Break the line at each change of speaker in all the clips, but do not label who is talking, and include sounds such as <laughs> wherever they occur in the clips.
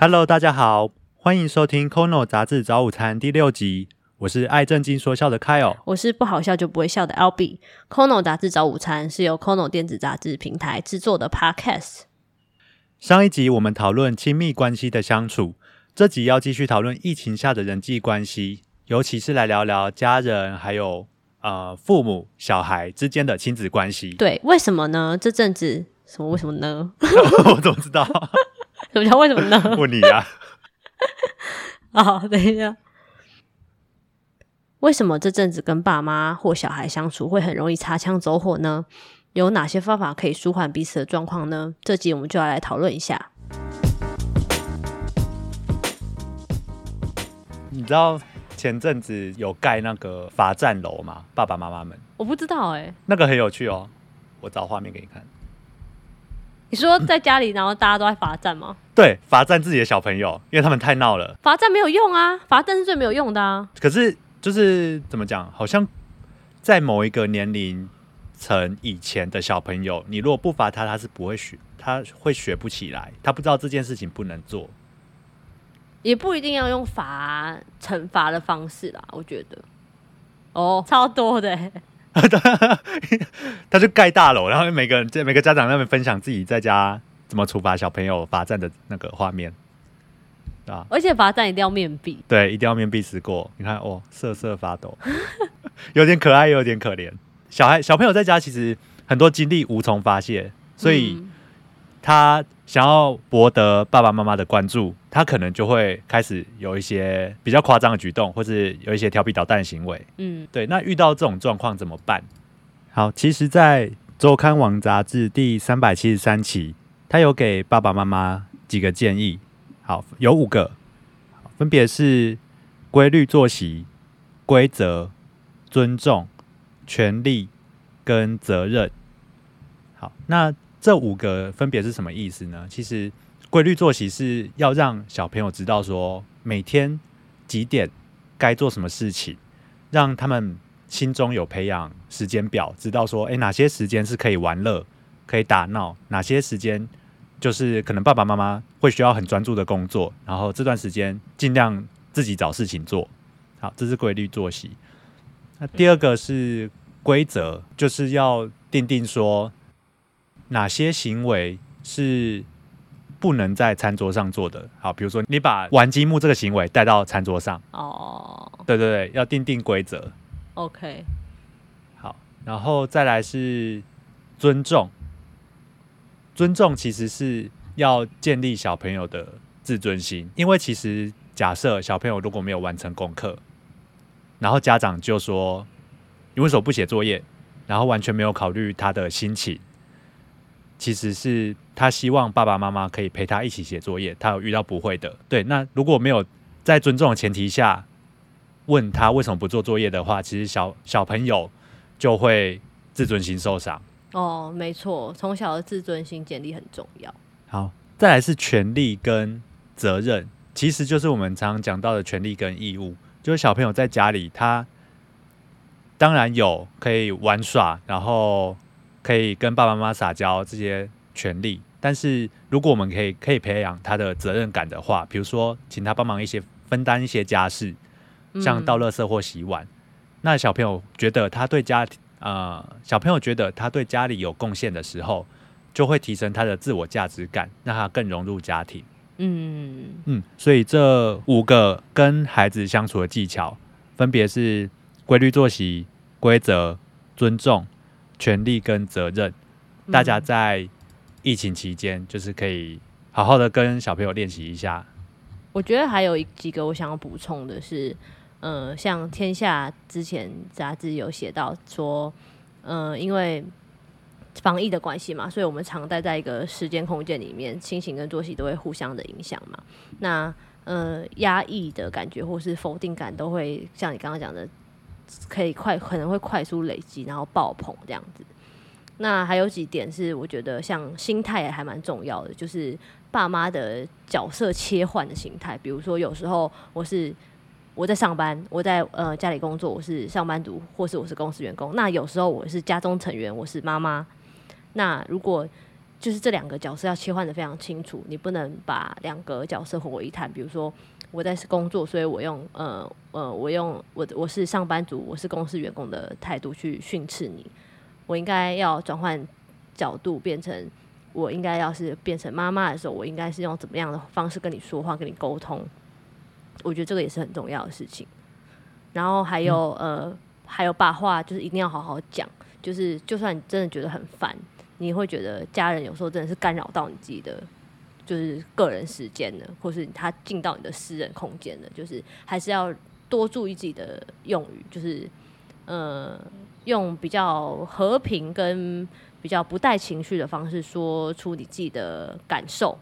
Hello，大家好，欢迎收听《Kono 杂志早午餐》第六集。我是爱正经说笑的 Kyle，
我是不好笑就不会笑的 Albee。Kono 杂志早午餐是由 Kono 电子杂志平台制作的 Podcast。
上一集我们讨论亲密关系的相处，这集要继续讨论疫情下的人际关系，尤其是来聊聊家人还有呃父母、小孩之间的亲子关系。
对，为什么呢？这阵子什么？为什么呢？<laughs>
我怎么知道？
什么叫为什么呢？
问你呀。
啊，<laughs> 等一下。为什么这阵子跟爸妈或小孩相处会很容易擦枪走火呢？有哪些方法可以舒缓彼此的状况呢？这集我们就要来讨论一下。
你知道前阵子有盖那个罚站楼吗？爸爸妈妈们，
我不知道哎，
那个很有趣哦，我找画面给你看。
你说在家里，然后大家都在罚站吗？
对，罚站自己的小朋友，因为他们太闹了。
罚站没有用啊，罚站是最没有用的啊。
可是。就是怎么讲？好像在某一个年龄层以前的小朋友，你如果不罚他，他是不会学，他会学不起来，他不知道这件事情不能做。
也不一定要用罚惩罚的方式啦，我觉得。哦，超多的，<laughs>
他就盖大楼，然后每个人在每个家长那边分享自己在家怎么处罚小朋友罚站的那个画面。
啊而且罚站一定要面壁，
对，一定要面壁思过。你看，哦，瑟瑟发抖，<laughs> 有点可爱，有点可怜。小孩小朋友在家其实很多精力无从发泄，所以他想要博得爸爸妈妈的关注，他可能就会开始有一些比较夸张的举动，或是有一些调皮捣蛋的行为。嗯，对。那遇到这种状况怎么办？好，其实，在周刊网杂志第三百七十三期，他有给爸爸妈妈几个建议。好，有五个，分别是规律作息、规则、尊重、权利跟责任。好，那这五个分别是什么意思呢？其实规律作息是要让小朋友知道说每天几点该做什么事情，让他们心中有培养时间表，知道说，哎，哪些时间是可以玩乐、可以打闹，哪些时间。就是可能爸爸妈妈会需要很专注的工作，然后这段时间尽量自己找事情做。好，这是规律作息。那第二个是规则，就是要定定说哪些行为是不能在餐桌上做的。好，比如说你把玩积木这个行为带到餐桌上。哦。对对对，要定定规则。
OK。
好，然后再来是尊重。尊重其实是要建立小朋友的自尊心，因为其实假设小朋友如果没有完成功课，然后家长就说你为什么不写作业，然后完全没有考虑他的心情，其实是他希望爸爸妈妈可以陪他一起写作业，他有遇到不会的，对，那如果没有在尊重的前提下问他为什么不做作业的话，其实小小朋友就会自尊心受伤。
哦，没错，从小的自尊心建立很重要。
好，再来是权利跟责任，其实就是我们常常讲到的权利跟义务。就是小朋友在家里，他当然有可以玩耍，然后可以跟爸爸妈妈撒娇这些权利。但是如果我们可以可以培养他的责任感的话，比如说请他帮忙一些分担一些家事，像倒垃圾或洗碗，那小朋友觉得他对家庭。呃，小朋友觉得他对家里有贡献的时候，就会提升他的自我价值感，让他更融入家庭。嗯嗯，所以这五个跟孩子相处的技巧，分别是规律作息、规则、尊重、权利跟责任。大家在疫情期间，就是可以好好的跟小朋友练习一下。
我觉得还有几个我想要补充的是。嗯，像天下之前杂志有写到说，嗯，因为防疫的关系嘛，所以我们常待在一个时间空间里面，心情跟作息都会互相的影响嘛。那呃，压抑的感觉或是否定感都会像你刚刚讲的，可以快可能会快速累积，然后爆棚这样子。那还有几点是我觉得像心态也还蛮重要的，就是爸妈的角色切换的心态，比如说有时候我是。我在上班，我在呃家里工作，我是上班族，或是我是公司员工。那有时候我是家中成员，我是妈妈。那如果就是这两个角色要切换的非常清楚，你不能把两个角色混为一谈。比如说我在工作，所以我用呃呃，我用我我是上班族，我是公司员工的态度去训斥你。我应该要转换角度，变成我应该要是变成妈妈的时候，我应该是用怎么样的方式跟你说话，跟你沟通。我觉得这个也是很重要的事情。然后还有呃，还有把话就是一定要好好讲，就是就算你真的觉得很烦。你会觉得家人有时候真的是干扰到你自己的，就是个人时间的，或是他进到你的私人空间的，就是还是要多注意自己的用语，就是呃，用比较和平跟比较不带情绪的方式说出你自己的感受。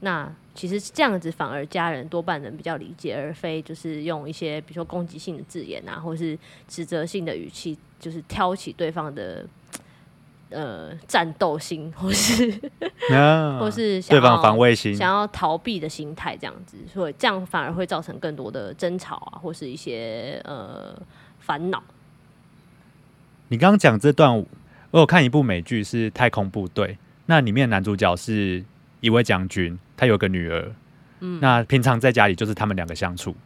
那其实这样子反而家人多半能比较理解，而非就是用一些比如说攻击性的字眼啊，或是指责性的语气，就是挑起对方的。呃，战斗心，<laughs> 或是 <laughs> 或是
对方防卫心，
想要逃避的心态，这样子，所以这样反而会造成更多的争吵啊，或是一些呃烦恼。
你刚刚讲这段，我有看一部美剧是《太空部队》，那里面男主角是一位将军，他有个女儿，嗯，那平常在家里就是他们两个相处。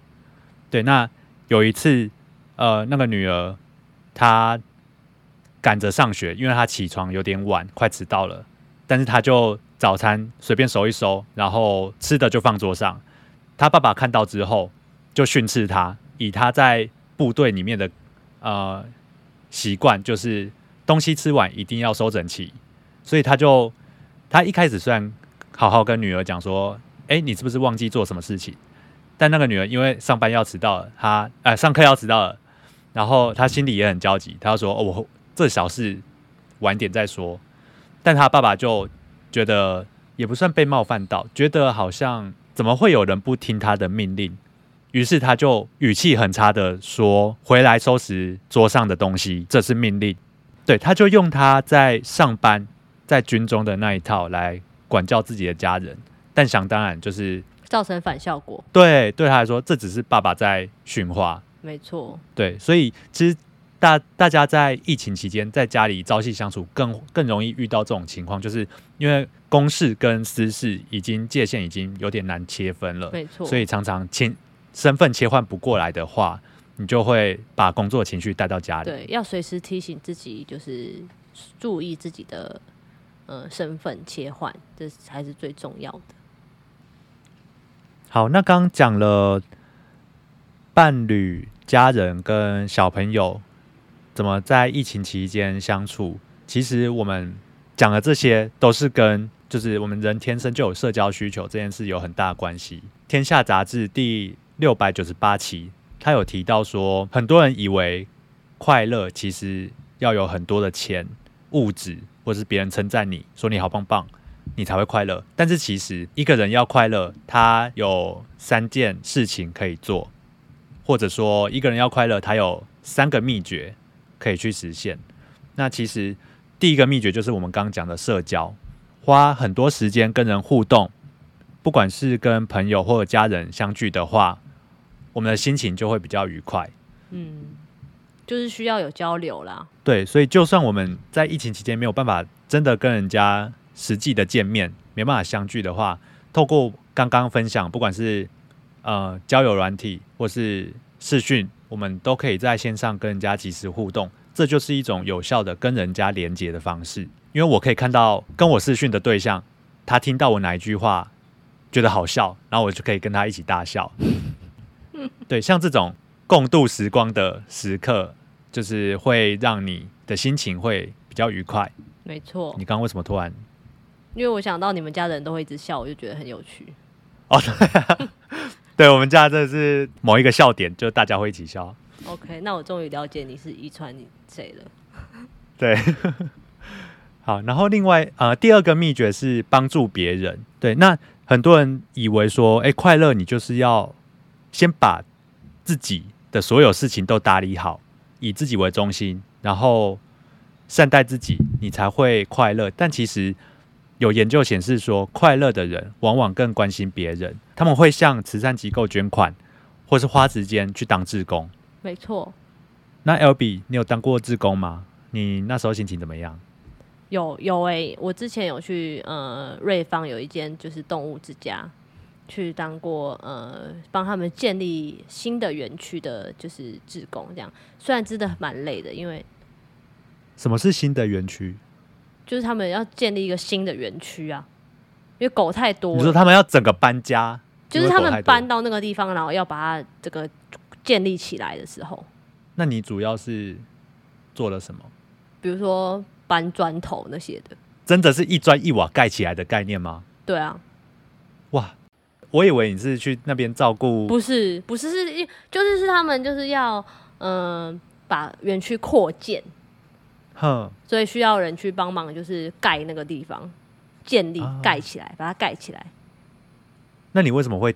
对，那有一次，呃，那个女儿她。赶着上学，因为他起床有点晚，快迟到了。但是他就早餐随便收一收，然后吃的就放桌上。他爸爸看到之后就训斥他，以他在部队里面的呃习惯，就是东西吃完一定要收整齐。所以他就他一开始虽然好好跟女儿讲说：“哎，你是不是忘记做什么事情？”但那个女儿因为上班要迟到了，她哎上课要迟到了，然后她心里也很焦急。她说：“哦，我。<laughs> ”这小事晚点再说，但他爸爸就觉得也不算被冒犯到，觉得好像怎么会有人不听他的命令？于是他就语气很差的说：“回来收拾桌上的东西，这是命令。”对，他就用他在上班在军中的那一套来管教自己的家人，但想当然就是
造成反效果。
对，对他来说，这只是爸爸在训话。
没错。
对，所以其实。大大家在疫情期间在家里朝夕相处，更更容易遇到这种情况，就是因为公事跟私事已经界限已经有点难切分了，
没错，
所以常常切身份切换不过来的话，你就会把工作情绪带到家里。
对，要随时提醒自己，就是注意自己的呃身份切换，这才是最重要的。
好，那刚讲了伴侣、家人跟小朋友。怎么在疫情期间相处？其实我们讲的这些都是跟就是我们人天生就有社交需求这件事有很大关系。天下杂志第六百九十八期，他有提到说，很多人以为快乐其实要有很多的钱、物质，或是别人称赞你说你好棒棒，你才会快乐。但是其实一个人要快乐，他有三件事情可以做，或者说一个人要快乐，他有三个秘诀。可以去实现。那其实第一个秘诀就是我们刚刚讲的社交，花很多时间跟人互动，不管是跟朋友或者家人相聚的话，我们的心情就会比较愉快。
嗯，就是需要有交流啦。
对，所以就算我们在疫情期间没有办法真的跟人家实际的见面，没办法相聚的话，透过刚刚分享，不管是呃交友软体或是视讯。我们都可以在线上跟人家及时互动，这就是一种有效的跟人家连接的方式。因为我可以看到跟我视讯的对象，他听到我哪一句话觉得好笑，然后我就可以跟他一起大笑。<laughs> 对，像这种共度时光的时刻，就是会让你的心情会比较愉快。
没错。
你刚刚为什么突然？
因为我想到你们家人都会一直笑，我就觉得很有趣。
哦，对。<laughs> 对我们家这是某一个笑点，就大家会一起笑。
OK，那我终于了解你是遗传你谁了。<laughs>
对，好，然后另外呃，第二个秘诀是帮助别人。对，那很多人以为说，哎，快乐你就是要先把自己的所有事情都打理好，以自己为中心，然后善待自己，你才会快乐。但其实。有研究显示说，快乐的人往往更关心别人，他们会向慈善机构捐款，或是花时间去当志工。
没错。
那 L B，你有当过志工吗？你那时候心情怎么样？
有有诶、我之前有去呃瑞芳有一间就是动物之家，去当过呃帮他们建立新的园区的，就是志工这样。虽然真的蛮累的，因为
什么是新的园区？
就是他们要建立一个新的园区啊，因为狗太多
你说，他们要整个搬家，
就是他们搬到那个地方，然后要把它这个建立起来的时候，
那你主要是做了什么？
比如说搬砖头那些的，
真的是一砖一瓦盖起来的概念吗？
对啊，
哇，我以为你是去那边照顾，
不是不是是一就是是他们就是要嗯、呃把园区扩建，
哼，
所以需要人去帮忙，就是盖那个地方，建立
啊
盖起来，把它盖起来。
那你为什么会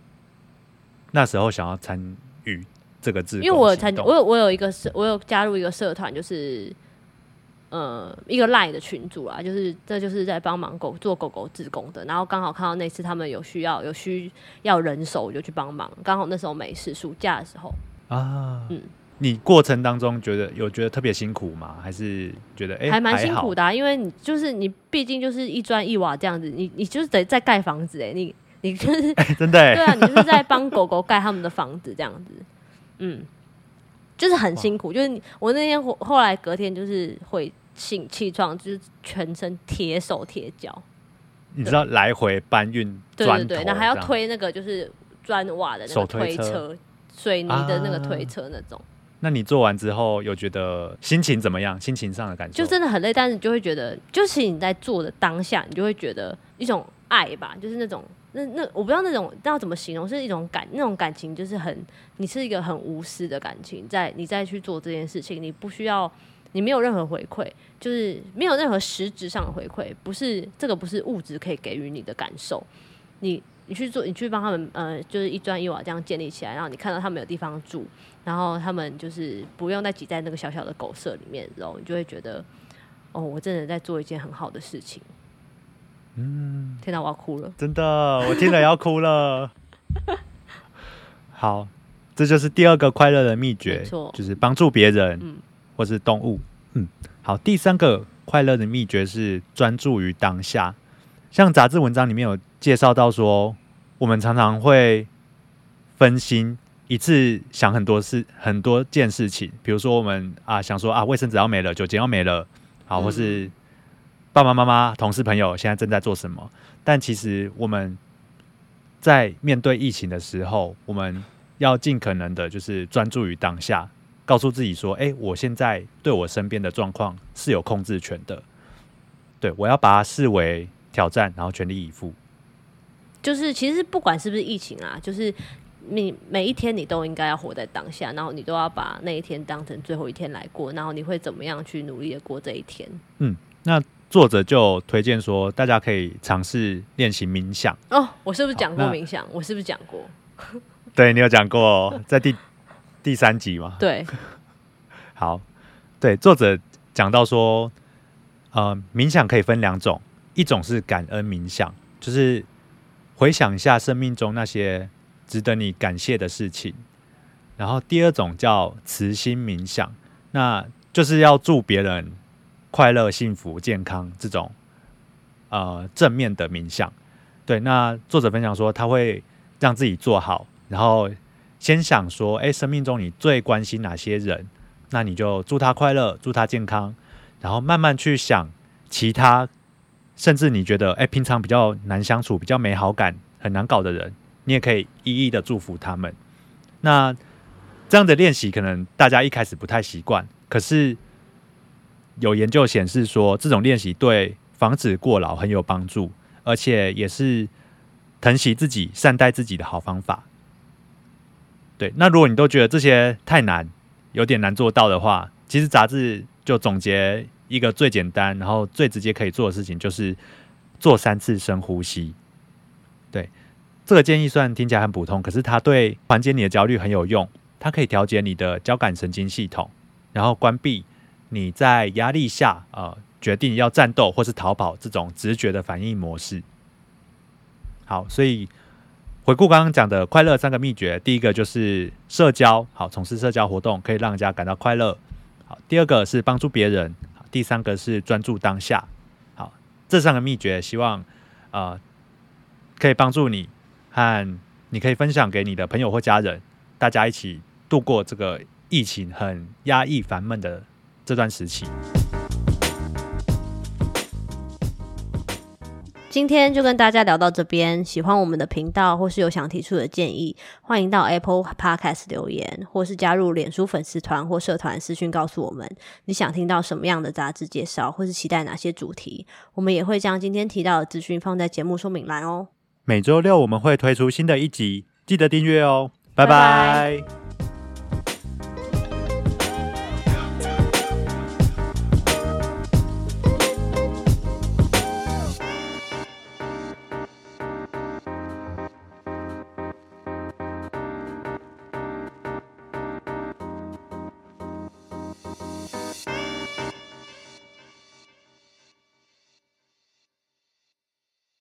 那时候想要参与这个志工
因为我有参加，我有我有一个社，我有加入一个社团，就是呃一个赖的群组啊，就是这就是在帮忙狗做狗狗自工的。然后刚好看到那次他们有需要有需要人手，我就去帮忙。刚好那时候没事，暑假的时候，
啊，
嗯
你过程当中觉得有觉得特别辛苦吗？还是觉得哎、
还蛮辛苦
的？
啊，因为你就是你毕竟就是一砖一瓦这样子，你你就是得在盖房子哎、你你就是 <laughs>
真的、欸，
对啊，你就是在帮狗狗盖他们的房子这样子，嗯，就是很辛苦。就是你我那天后后来隔天就是会醒气床，就是全身铁手铁脚，
你知道来回搬运砖，
对对对，然后还要，推那个就是砖瓦的那个
推车，
水泥的那个
啊。
推车那种，
那你做完之后有觉得心情怎么样？心情上的感受？
就真的很累，但是你就会觉得，就是你在做的当下，你就会觉得一种爱吧，就是那种那那我不知道那种要怎么形容，是一种感那种感情，就是很你是一个很无私的感情，在你再去做这件事情，你不需要你没有任何回馈，就是没有任何实质上的回馈，不是这个不是物质可以给予你的感受，你。你去做，你去帮他们，呃，就是一砖一瓦这样建立起来，然后你看到他们有地方住，然后他们就是不用再挤在那个小小的狗舍里面，然后你就会觉得，哦，我真的在做一件很好的事情。嗯，天哪，我要哭了。
真的，我听了要哭了。<laughs> 好，这就是第二个快乐的秘诀，就是帮助别人，
嗯
或是动物。嗯，好，第三个快乐的秘诀是专注于当下。像杂志文章里面有介绍到说，我们常常会分心，一次想很多事、很多件事情。比如说，我们啊想说啊，卫生纸要没了，酒精要没了，好，
嗯
或是爸爸妈妈、同事、朋友现在正在做什么。但其实我们在面对疫情的时候，我们要尽可能的，就是专注于当下，告诉自己说：“哎、我现在对我身边的状况是有控制权的，对我要把它视为挑战，然后全力以赴。
就是其实不管是不是疫情啊，就是你每一天你都应该要活在当下，然后你都要把那一天当成最后一天来过，然后你会怎么样去努力的过这一天？
嗯那作者就推荐说，大家可以尝试练习冥想。
哦，我是不是讲过冥想？我是不是讲过？<laughs>
对你有讲过哦，在第第三集嘛？
对，<laughs>
好，对，作者讲到说，呃，冥想可以分两种，一种是感恩冥想，就是回想一下生命中那些值得你感谢的事情；然后第二种叫慈心冥想，那就是要祝别人快乐、幸福、健康这种呃正面的冥想。对，那作者分享说，他会让自己做好，然后先想说，哎，生命中你最关心哪些人？那你就祝他快乐，祝他健康，然后慢慢去想其他，甚至你觉得哎平常比较难相处、比较没好感、很难搞的人，你也可以一一的祝福他们。那这样的练习可能大家一开始不太习惯，可是有研究显示说，这种练习对防止过劳很有帮助，而且也是疼惜自己、善待自己的好方法。对，那如果你都觉得这些太难，有点难做到的话，其实杂志就总结一个最简单，然后最直接可以做的事情，就是做三次深呼吸。对，这个建议虽然听起来很普通，可是它对缓解你的焦虑很有用。它可以调节你的交感神经系统，然后关闭你在压力下呃决定要战斗或是逃跑这种直觉的反应模式。好，所以回顾刚刚讲的快乐三个秘诀，第一个就是社交，好，从事社交活动可以让人家感到快乐。好，第二个是帮助别人，第三个是专注当下。好这三个秘诀，希望呃可以帮助你和你可以分享给你的朋友或家人，大家一起度过这个疫情很压抑烦闷的这段时期。
今天就跟大家聊到这边，喜欢我们的频道或是有想提出的建议，欢迎到 Apple Podcast 留言，或是加入脸书粉丝团或社团私讯告诉我们。你想听到什么样的杂志介绍，或是期待哪些主题，我们也会将今天提到的资讯放在节目说明栏哦。
每周六我们会推出新的一集，记得订阅哦，拜
拜。拜
拜